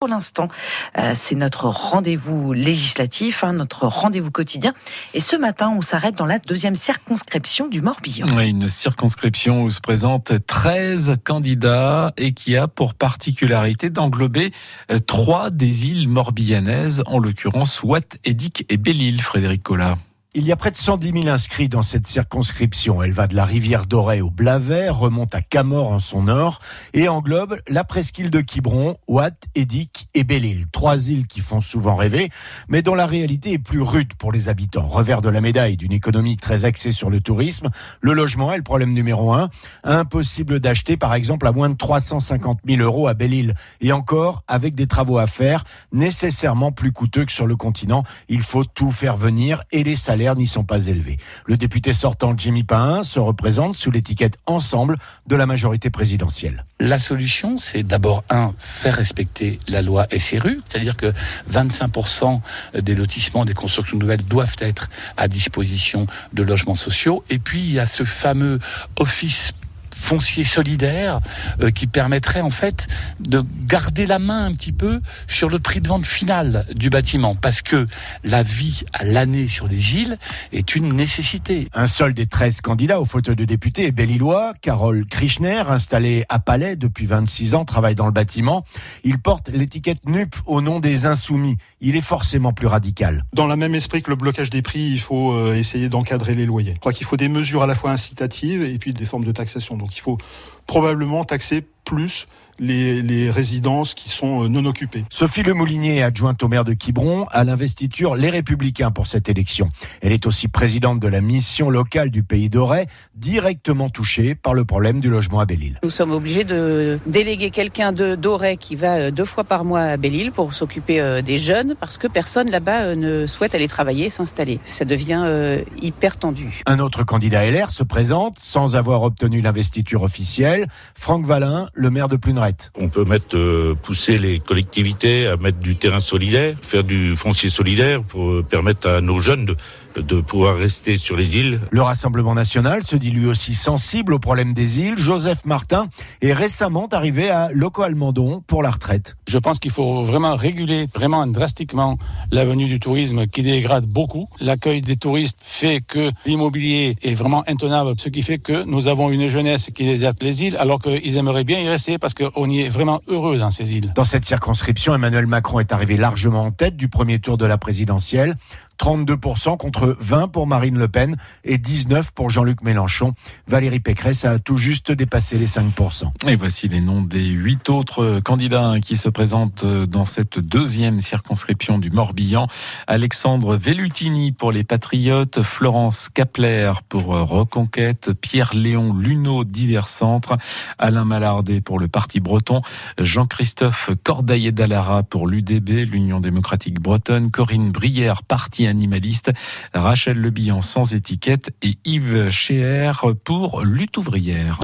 Pour l'instant, euh, c'est notre rendez-vous législatif, hein, notre rendez-vous quotidien. Et ce matin, on s'arrête dans la deuxième circonscription du Morbihan. une circonscription où se présentent 13 candidats et qui a pour particularité d'englober euh, trois des îles morbihanaises, en l'occurrence Watt, Édic et Belle-Île, Frédéric Collat. Il y a près de 110 000 inscrits dans cette circonscription. Elle va de la rivière Dorée au Blavet, remonte à Camor en son nord et englobe la presqu'île de Quiberon, Watt, Édic et Belle-Île. Trois îles qui font souvent rêver, mais dont la réalité est plus rude pour les habitants. Revers de la médaille d'une économie très axée sur le tourisme, le logement est le problème numéro un. Impossible d'acheter, par exemple, à moins de 350 000 euros à Belle-Île. Et encore, avec des travaux à faire, nécessairement plus coûteux que sur le continent. Il faut tout faire venir et les salaires n'y sont pas élevés. Le député sortant Jimmy Pain se représente sous l'étiquette Ensemble de la majorité présidentielle. La solution, c'est d'abord, un, faire respecter la loi SRU, c'est-à-dire que 25% des lotissements des constructions nouvelles doivent être à disposition de logements sociaux. Et puis, il y a ce fameux office foncier solidaire euh, qui permettrait en fait de garder la main un petit peu sur le prix de vente final du bâtiment parce que la vie à l'année sur les îles est une nécessité. Un seul des 13 candidats au fauteuil de député est Bellilois, Carole Krichner, installé à Palais depuis 26 ans, travaille dans le bâtiment. Il porte l'étiquette NUP au nom des insoumis. Il est forcément plus radical. Dans le même esprit que le blocage des prix, il faut euh, essayer d'encadrer les loyers. Je crois qu'il faut des mesures à la fois incitatives et puis des formes de taxation. Donc il faut probablement taxer plus les, résidences qui sont euh, non occupées. Sophie Le Moulinier, adjointe au maire de Quiberon, à l'investiture Les Républicains pour cette élection. Elle est aussi présidente de la mission locale du Pays d'Auray, directement touchée par le problème du logement à Belle-Île. Nous sommes obligés de déléguer quelqu'un de d'Auray qui va euh, deux fois par mois à Belle-Île pour s'occuper euh, des jeunes parce que personne là-bas ne souhaite aller travailler, s'installer. Ça devient hyper tendu. Un autre candidat LR se présente sans avoir obtenu l'investiture officielle. Franck Valin, le maire de Pluneret. On peut mettre, euh, pousser les collectivités à mettre du terrain solidaire, faire du foncier solidaire pour euh, permettre à nos jeunes de, de pouvoir rester sur les îles. Le Rassemblement national se dit lui aussi sensible au problème des îles. Joseph Martin est récemment arrivé à Loco Almandon pour la retraite. Je pense qu'il faut vraiment réguler vraiment drastiquement l'avenue du tourisme qui dégrade beaucoup. L'accueil des touristes fait que l'immobilier est vraiment intenable, ce qui fait que nous avons une jeunesse qui déserte les îles alors qu'ils aimeraient bien y rester parce qu'on y est vraiment heureux dans ces îles. Dans cette circonscription, Emmanuel Macron est arrivé largement en tête du premier tour de la présidentielle. 32% contre 20 pour Marine Le Pen et 19 pour Jean-Luc Mélenchon. Valérie Pécresse a tout juste dépassé les 5%. Et voici les noms des huit autres candidats qui se présentent dans cette deuxième circonscription du Morbihan. Alexandre Vellutini pour les Patriotes, Florence Kapler pour Reconquête, Pierre-Léon Luneau, Divers Centres, Alain Malardet pour le Parti Breton, Jean-Christophe Cordaillé-Dallara pour l'UDB, l'Union démocratique bretonne, Corinne Brière, Parti animaliste, Rachel Lebihan sans étiquette et Yves Chéer pour lutte ouvrière.